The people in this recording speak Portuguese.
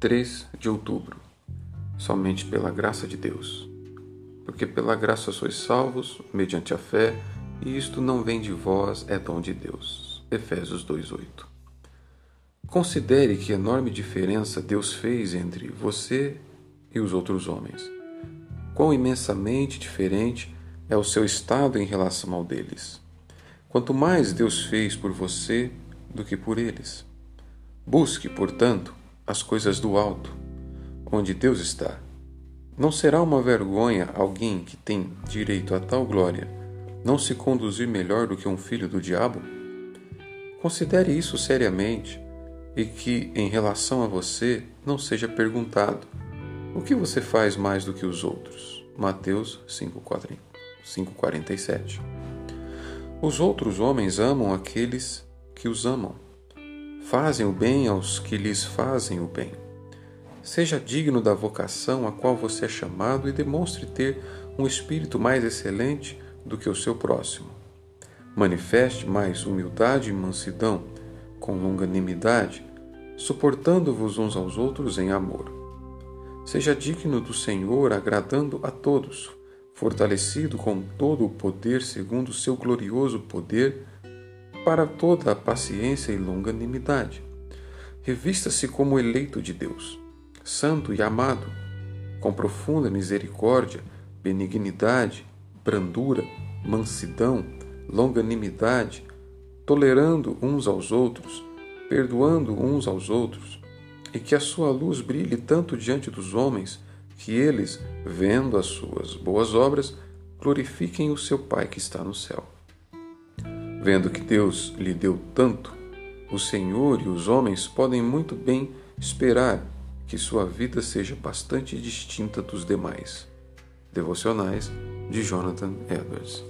3 de outubro. Somente pela graça de Deus. Porque pela graça sois salvos, mediante a fé, e isto não vem de vós, é dom de Deus. Efésios 2:8. Considere que enorme diferença Deus fez entre você e os outros homens. Quão imensamente diferente é o seu estado em relação ao deles. Quanto mais Deus fez por você do que por eles. Busque, portanto, as coisas do alto, onde Deus está. Não será uma vergonha alguém que tem direito a tal glória não se conduzir melhor do que um filho do diabo? Considere isso seriamente e que, em relação a você, não seja perguntado: o que você faz mais do que os outros? Mateus 5,47 Os outros homens amam aqueles que os amam Fazem o bem aos que lhes fazem o bem. Seja digno da vocação a qual você é chamado e demonstre ter um espírito mais excelente do que o seu próximo. Manifeste mais humildade e mansidão, com longanimidade, suportando-vos uns aos outros em amor. Seja digno do Senhor, agradando a todos, fortalecido com todo o poder segundo o seu glorioso poder para toda a paciência e longanimidade. Revista-se como eleito de Deus, santo e amado, com profunda misericórdia, benignidade, brandura, mansidão, longanimidade, tolerando uns aos outros, perdoando uns aos outros, e que a sua luz brilhe tanto diante dos homens, que eles, vendo as suas boas obras, glorifiquem o seu Pai que está no céu. Vendo que Deus lhe deu tanto, o Senhor e os homens podem muito bem esperar que sua vida seja bastante distinta dos demais. Devocionais de Jonathan Edwards.